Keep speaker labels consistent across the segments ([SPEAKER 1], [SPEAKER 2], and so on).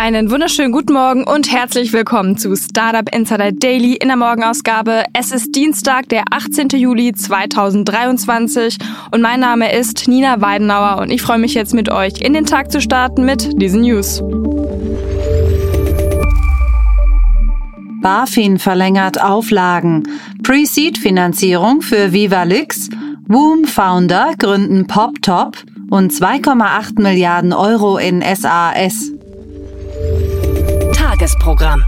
[SPEAKER 1] Einen wunderschönen guten Morgen und herzlich willkommen zu Startup Insider Daily in der Morgenausgabe. Es ist Dienstag, der 18. Juli 2023 und mein Name ist Nina Weidenauer und ich freue mich jetzt mit euch in den Tag zu starten mit diesen News.
[SPEAKER 2] BaFin verlängert Auflagen. Pre-Seed-Finanzierung für VivaLix. Woom Founder gründen PopTop und 2,8 Milliarden Euro in SAS.
[SPEAKER 3] Tagesprogramm.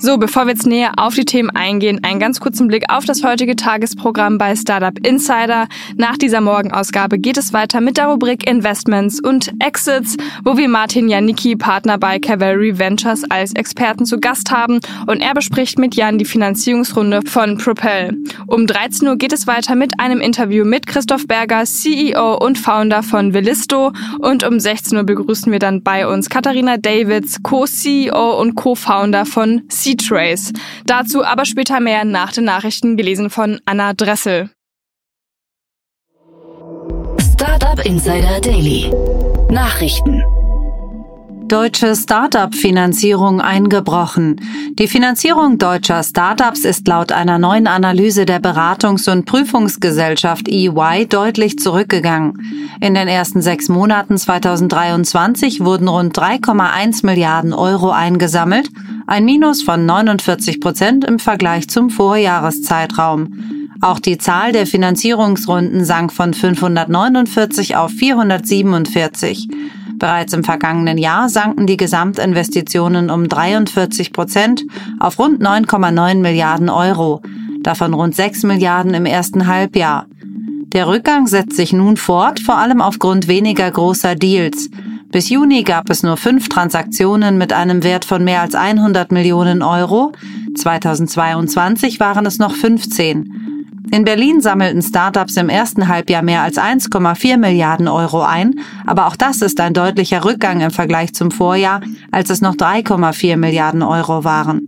[SPEAKER 1] So, bevor wir jetzt näher auf die Themen eingehen, einen ganz kurzen Blick auf das heutige Tagesprogramm bei Startup Insider. Nach dieser Morgenausgabe geht es weiter mit der Rubrik Investments und Exits, wo wir Martin Janicki, Partner bei Cavalry Ventures, als Experten zu Gast haben und er bespricht mit Jan die Finanzierungsrunde von Propel. Um 13 Uhr geht es weiter mit einem Interview mit Christoph Berger, CEO und Founder von Velisto und um 16 Uhr begrüßen wir dann bei uns Katharina Davids, Co-CEO und Co-Founder von C C-Trace. Dazu aber später mehr nach den Nachrichten gelesen von Anna Dressel.
[SPEAKER 3] Startup Insider Daily. Nachrichten.
[SPEAKER 2] Deutsche Startup-Finanzierung eingebrochen. Die Finanzierung deutscher Startups ist laut einer neuen Analyse der Beratungs- und Prüfungsgesellschaft EY deutlich zurückgegangen. In den ersten sechs Monaten 2023 wurden rund 3,1 Milliarden Euro eingesammelt, ein Minus von 49 Prozent im Vergleich zum Vorjahreszeitraum. Auch die Zahl der Finanzierungsrunden sank von 549 auf 447. Bereits im vergangenen Jahr sanken die Gesamtinvestitionen um 43 Prozent auf rund 9,9 Milliarden Euro, davon rund 6 Milliarden im ersten Halbjahr. Der Rückgang setzt sich nun fort, vor allem aufgrund weniger großer Deals. Bis Juni gab es nur fünf Transaktionen mit einem Wert von mehr als 100 Millionen Euro. 2022 waren es noch 15. In Berlin sammelten Startups im ersten Halbjahr mehr als 1,4 Milliarden Euro ein, aber auch das ist ein deutlicher Rückgang im Vergleich zum Vorjahr, als es noch 3,4 Milliarden Euro waren.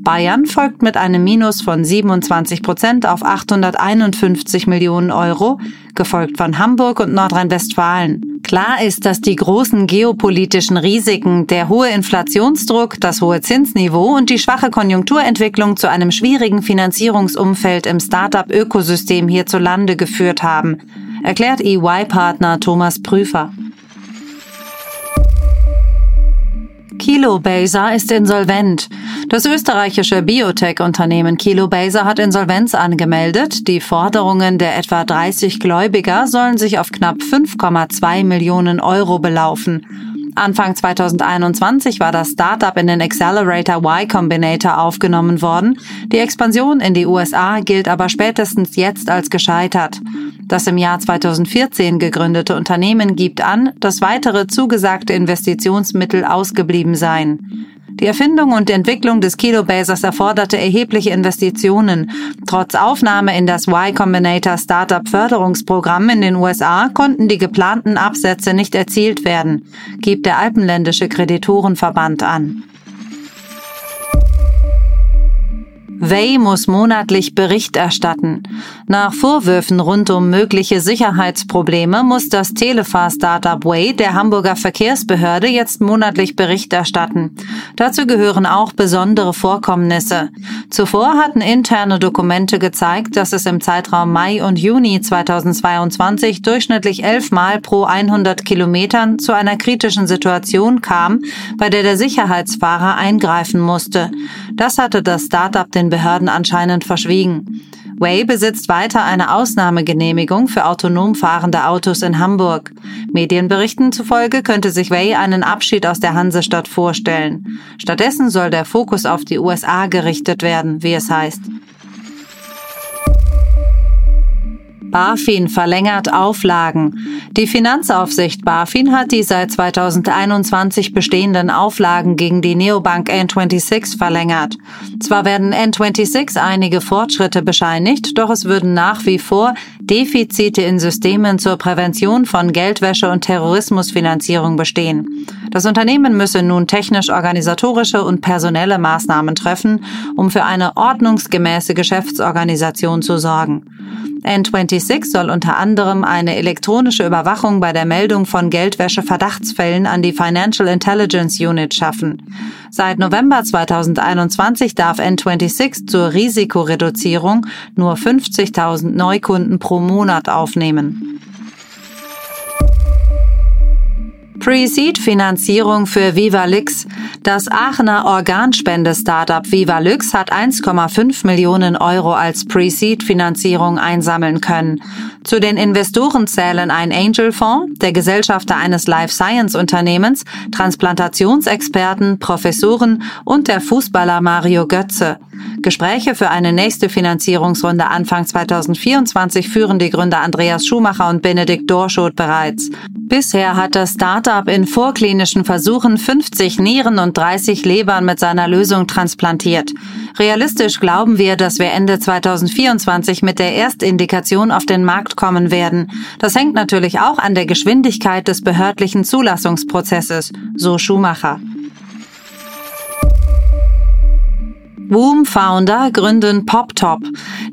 [SPEAKER 2] Bayern folgt mit einem Minus von 27 Prozent auf 851 Millionen Euro, gefolgt von Hamburg und Nordrhein-Westfalen. Klar ist, dass die großen geopolitischen Risiken, der hohe Inflationsdruck, das hohe Zinsniveau und die schwache Konjunkturentwicklung zu einem schwierigen Finanzierungsumfeld im Start-up-Ökosystem hierzulande geführt haben, erklärt EY-Partner Thomas Prüfer. Kilobaser ist insolvent. Das österreichische Biotech-Unternehmen Kilobaser hat Insolvenz angemeldet. Die Forderungen der etwa 30 Gläubiger sollen sich auf knapp 5,2 Millionen Euro belaufen. Anfang 2021 war das Startup in den Accelerator Y Combinator aufgenommen worden. Die Expansion in die USA gilt aber spätestens jetzt als gescheitert. Das im Jahr 2014 gegründete Unternehmen gibt an, dass weitere zugesagte Investitionsmittel ausgeblieben seien. Die Erfindung und Entwicklung des Kilobasers erforderte erhebliche Investitionen. Trotz Aufnahme in das Y Combinator Startup Förderungsprogramm in den USA konnten die geplanten Absätze nicht erzielt werden, gibt der Alpenländische Kreditorenverband an. Way muss monatlich Bericht erstatten. Nach Vorwürfen rund um mögliche Sicherheitsprobleme muss das Telefahr-Startup Way der Hamburger Verkehrsbehörde jetzt monatlich Bericht erstatten. Dazu gehören auch besondere Vorkommnisse. Zuvor hatten interne Dokumente gezeigt, dass es im Zeitraum Mai und Juni 2022 durchschnittlich elfmal pro 100 Kilometern zu einer kritischen Situation kam, bei der der Sicherheitsfahrer eingreifen musste. Das hatte das Startup den Behörden anscheinend verschwiegen. Way besitzt weiter eine Ausnahmegenehmigung für autonom fahrende Autos in Hamburg. Medienberichten zufolge könnte sich Way einen Abschied aus der Hansestadt vorstellen. Stattdessen soll der Fokus auf die USA gerichtet werden, wie es heißt. BaFin verlängert Auflagen. Die Finanzaufsicht BaFin hat die seit 2021 bestehenden Auflagen gegen die Neobank N26 verlängert. Zwar werden N26 einige Fortschritte bescheinigt, doch es würden nach wie vor Defizite in Systemen zur Prävention von Geldwäsche und Terrorismusfinanzierung bestehen. Das Unternehmen müsse nun technisch-organisatorische und personelle Maßnahmen treffen, um für eine ordnungsgemäße Geschäftsorganisation zu sorgen. N26 soll unter anderem eine elektronische Überwachung bei der Meldung von Geldwäsche-Verdachtsfällen an die Financial Intelligence Unit schaffen. Seit November 2021 darf N26 zur Risikoreduzierung nur 50.000 Neukunden pro Monat aufnehmen. Pre-Seed-Finanzierung für Vivalix. Das Aachener Organspende-Startup Vivalix hat 1,5 Millionen Euro als Pre-Seed-Finanzierung einsammeln können. Zu den Investoren zählen ein Angel-Fonds, der Gesellschafter eines Life-Science-Unternehmens, Transplantationsexperten, Professoren und der Fußballer Mario Götze. Gespräche für eine nächste Finanzierungsrunde Anfang 2024 führen die Gründer Andreas Schumacher und Benedikt Dorschot bereits. Bisher hat das Startup in vorklinischen Versuchen 50 Nieren und 30 Lebern mit seiner Lösung transplantiert. Realistisch glauben wir, dass wir Ende 2024 mit der Erstindikation auf den Markt kommen werden. Das hängt natürlich auch an der Geschwindigkeit des behördlichen Zulassungsprozesses, so Schumacher. Woom-Founder gründen PopTop.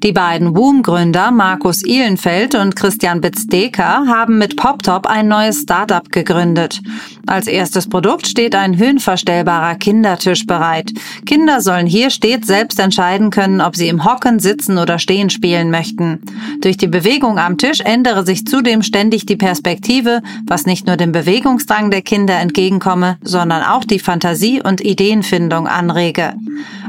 [SPEAKER 2] Die beiden Woom-Gründer Markus Ihlenfeld und Christian Bitzdeker haben mit PopTop ein neues Startup gegründet. Als erstes Produkt steht ein höhenverstellbarer Kindertisch bereit. Kinder sollen hier stets selbst entscheiden können, ob sie im Hocken, Sitzen oder Stehen spielen möchten. Durch die Bewegung am Tisch ändere sich zudem ständig die Perspektive, was nicht nur dem Bewegungsdrang der Kinder entgegenkomme, sondern auch die Fantasie und Ideenfindung anrege.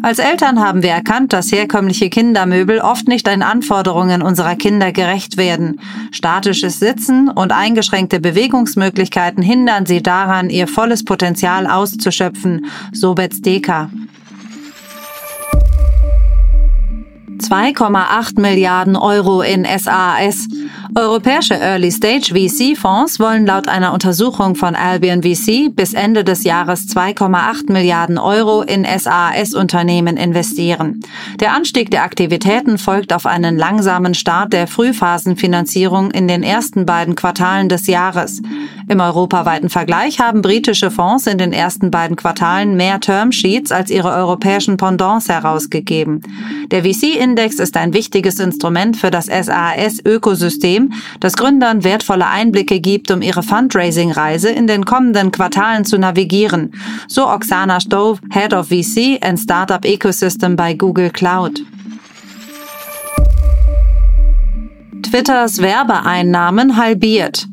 [SPEAKER 2] Als Eltern haben wir erkannt, dass herkömmliche Kindermöbel oft nicht den Anforderungen unserer Kinder gerecht werden. Statisches Sitzen und eingeschränkte Bewegungsmöglichkeiten hindern sie daran, ihr volles Potenzial auszuschöpfen, so Betzdeka. 2,8 Milliarden Euro in SAS. Europäische Early-Stage-VC-Fonds wollen laut einer Untersuchung von Albion VC bis Ende des Jahres 2,8 Milliarden Euro in SAS-Unternehmen investieren. Der Anstieg der Aktivitäten folgt auf einen langsamen Start der Frühphasenfinanzierung in den ersten beiden Quartalen des Jahres. Im europaweiten Vergleich haben britische Fonds in den ersten beiden Quartalen mehr Termsheets als ihre europäischen Pendants herausgegeben. Der VC-Index ist ein wichtiges Instrument für das SAS-Ökosystem System, das Gründern wertvolle Einblicke gibt, um ihre Fundraising-Reise in den kommenden Quartalen zu navigieren, so Oksana Stove, Head of VC and Startup Ecosystem bei Google Cloud. Twitters Werbeeinnahmen halbiert.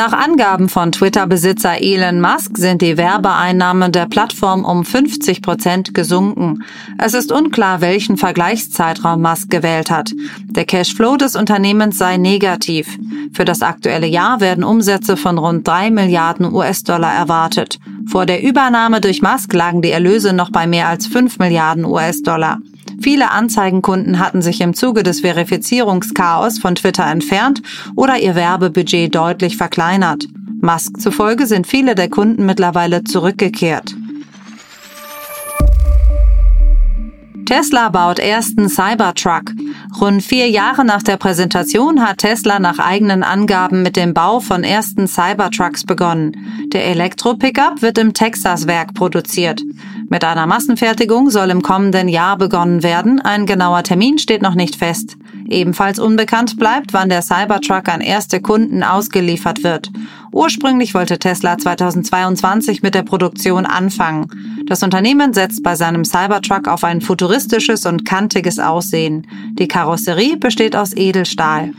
[SPEAKER 2] Nach Angaben von Twitter-Besitzer Elon Musk sind die Werbeeinnahmen der Plattform um 50 Prozent gesunken. Es ist unklar, welchen Vergleichszeitraum Musk gewählt hat. Der Cashflow des Unternehmens sei negativ. Für das aktuelle Jahr werden Umsätze von rund drei Milliarden US-Dollar erwartet. Vor der Übernahme durch Musk lagen die Erlöse noch bei mehr als fünf Milliarden US-Dollar. Viele Anzeigenkunden hatten sich im Zuge des Verifizierungschaos von Twitter entfernt oder ihr Werbebudget deutlich verkleinert. Musk zufolge sind viele der Kunden mittlerweile zurückgekehrt. Tesla baut ersten Cybertruck. Rund vier Jahre nach der Präsentation hat Tesla nach eigenen Angaben mit dem Bau von ersten Cybertrucks begonnen. Der Elektro-Pickup wird im Texas-Werk produziert. Mit einer Massenfertigung soll im kommenden Jahr begonnen werden. Ein genauer Termin steht noch nicht fest. Ebenfalls unbekannt bleibt, wann der Cybertruck an erste Kunden ausgeliefert wird. Ursprünglich wollte Tesla 2022 mit der Produktion anfangen. Das Unternehmen setzt bei seinem Cybertruck auf ein futuristisches und kantiges Aussehen. Die Karosserie besteht aus Edelstahl.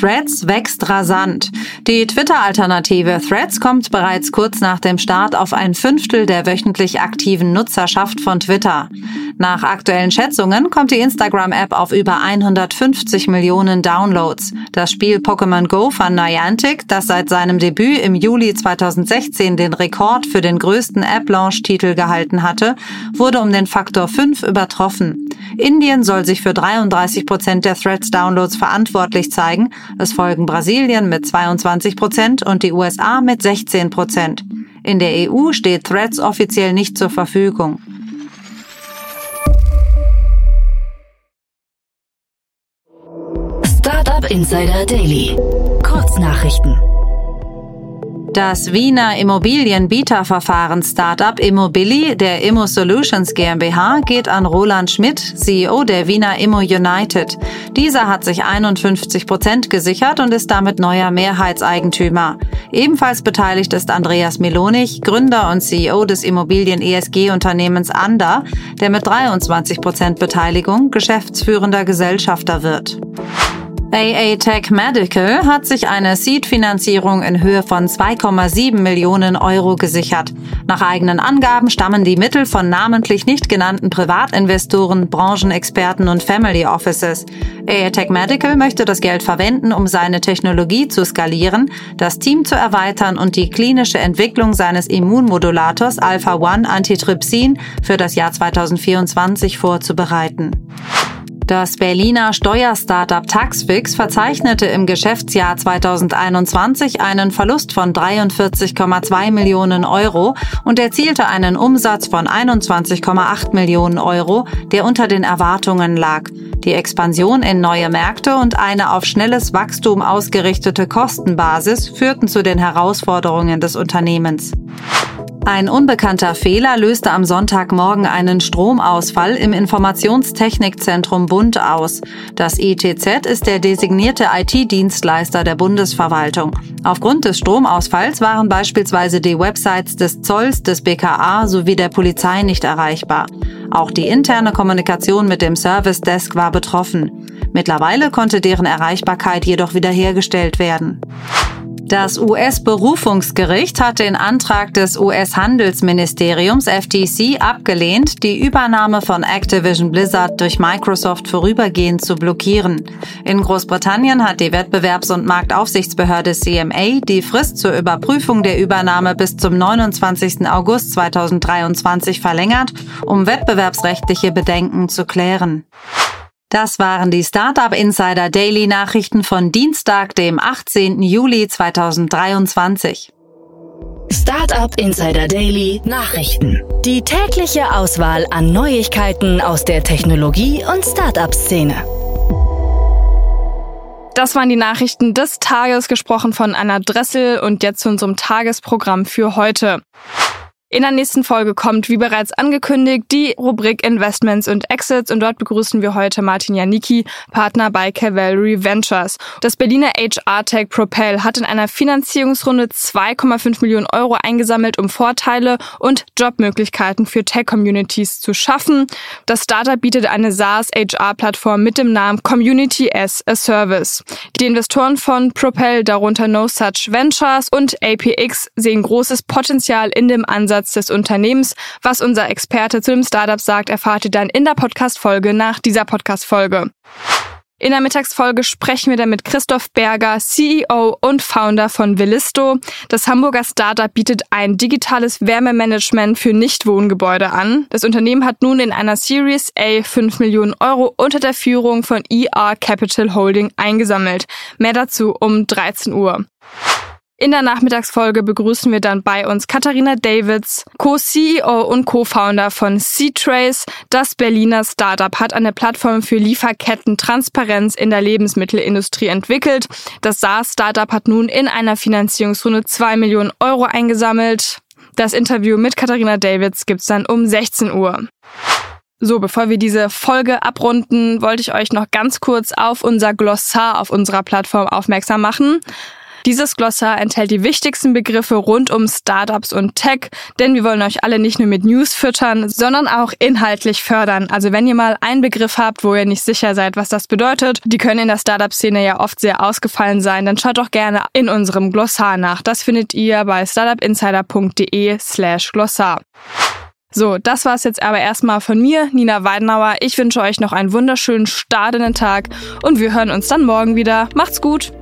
[SPEAKER 2] Threads wächst rasant. Die Twitter-Alternative Threads kommt bereits kurz nach dem Start auf ein Fünftel der wöchentlich aktiven Nutzerschaft von Twitter. Nach aktuellen Schätzungen kommt die Instagram-App auf über 150 Millionen Downloads. Das Spiel Pokémon Go von Niantic, das seit seinem Debüt im Juli 2016 den Rekord für den größten App-Launch-Titel gehalten hatte, wurde um den Faktor 5 übertroffen. Indien soll sich für 33 Prozent der Threads-Downloads verantwortlich zeigen. Es folgen Brasilien mit 22 Prozent und die USA mit 16 Prozent. In der EU steht Threads offiziell nicht zur Verfügung.
[SPEAKER 3] Startup Insider Daily. Kurznachrichten.
[SPEAKER 2] Das Wiener Immobilienbieterverfahren Startup Immobilly der Immo Solutions GmbH geht an Roland Schmidt, CEO der Wiener Immo United. Dieser hat sich 51 Prozent gesichert und ist damit neuer Mehrheitseigentümer. Ebenfalls beteiligt ist Andreas Melonig, Gründer und CEO des Immobilien-ESG-Unternehmens Anda, der mit 23 Prozent Beteiligung geschäftsführender Gesellschafter wird. AA Tech Medical hat sich eine Seed-Finanzierung in Höhe von 2,7 Millionen Euro gesichert. Nach eigenen Angaben stammen die Mittel von namentlich nicht genannten Privatinvestoren, Branchenexperten und Family Offices. AA Tech Medical möchte das Geld verwenden, um seine Technologie zu skalieren, das Team zu erweitern und die klinische Entwicklung seines Immunmodulators Alpha-1 Antitrypsin für das Jahr 2024 vorzubereiten. Das Berliner Steuerstartup Taxfix verzeichnete im Geschäftsjahr 2021 einen Verlust von 43,2 Millionen Euro und erzielte einen Umsatz von 21,8 Millionen Euro, der unter den Erwartungen lag. Die Expansion in neue Märkte und eine auf schnelles Wachstum ausgerichtete Kostenbasis führten zu den Herausforderungen des Unternehmens. Ein unbekannter Fehler löste am Sonntagmorgen einen Stromausfall im Informationstechnikzentrum Bund aus. Das ITZ ist der designierte IT-Dienstleister der Bundesverwaltung. Aufgrund des Stromausfalls waren beispielsweise die Websites des Zolls, des BKA sowie der Polizei nicht erreichbar. Auch die interne Kommunikation mit dem Service Desk war betroffen. Mittlerweile konnte deren Erreichbarkeit jedoch wiederhergestellt werden. Das US-Berufungsgericht hat den Antrag des US-Handelsministeriums FTC abgelehnt, die Übernahme von Activision Blizzard durch Microsoft vorübergehend zu blockieren. In Großbritannien hat die Wettbewerbs- und Marktaufsichtsbehörde CMA die Frist zur Überprüfung der Übernahme bis zum 29. August 2023 verlängert, um wettbewerbsrechtliche Bedenken zu klären. Das waren die Startup Insider Daily Nachrichten von Dienstag, dem 18. Juli 2023.
[SPEAKER 3] Startup Insider Daily Nachrichten. Die tägliche Auswahl an Neuigkeiten aus der Technologie- und Startup-Szene.
[SPEAKER 1] Das waren die Nachrichten des Tages, gesprochen von Anna Dressel und jetzt zu unserem Tagesprogramm für heute. In der nächsten Folge kommt, wie bereits angekündigt, die Rubrik Investments und Exits und dort begrüßen wir heute Martin Janicki, Partner bei Cavalry Ventures. Das Berliner HR-Tech Propel hat in einer Finanzierungsrunde 2,5 Millionen Euro eingesammelt, um Vorteile und Jobmöglichkeiten für Tech-Communities zu schaffen. Das Startup bietet eine SaaS-HR-Plattform mit dem Namen Community as a Service. Die Investoren von Propel, darunter No Such Ventures und APX, sehen großes Potenzial in dem Ansatz Ansatz des Unternehmens. Was unser Experte zu dem Startup sagt, erfahrt ihr dann in der Podcast-Folge nach dieser Podcast-Folge. In der Mittagsfolge sprechen wir dann mit Christoph Berger, CEO und Founder von Villisto. Das Hamburger Startup bietet ein digitales Wärmemanagement für Nichtwohngebäude an. Das Unternehmen hat nun in einer Series A 5 Millionen Euro unter der Führung von ER Capital Holding eingesammelt. Mehr dazu um 13 Uhr. In der Nachmittagsfolge begrüßen wir dann bei uns Katharina Davids, Co-CEO und Co-Founder von C-Trace. Das Berliner Startup hat eine Plattform für Lieferketten-Transparenz in der Lebensmittelindustrie entwickelt. Das SaaS-Startup hat nun in einer Finanzierungsrunde zwei Millionen Euro eingesammelt. Das Interview mit Katharina Davids gibt's dann um 16 Uhr. So, bevor wir diese Folge abrunden, wollte ich euch noch ganz kurz auf unser Glossar auf unserer Plattform aufmerksam machen. Dieses Glossar enthält die wichtigsten Begriffe rund um Startups und Tech, denn wir wollen euch alle nicht nur mit News füttern, sondern auch inhaltlich fördern. Also wenn ihr mal einen Begriff habt, wo ihr nicht sicher seid, was das bedeutet, die können in der Startup-Szene ja oft sehr ausgefallen sein, dann schaut doch gerne in unserem Glossar nach. Das findet ihr bei startupinsider.de slash Glossar. So, das war's jetzt aber erstmal von mir, Nina Weidenauer. Ich wünsche euch noch einen wunderschönen Start in den Tag und wir hören uns dann morgen wieder. Macht's gut!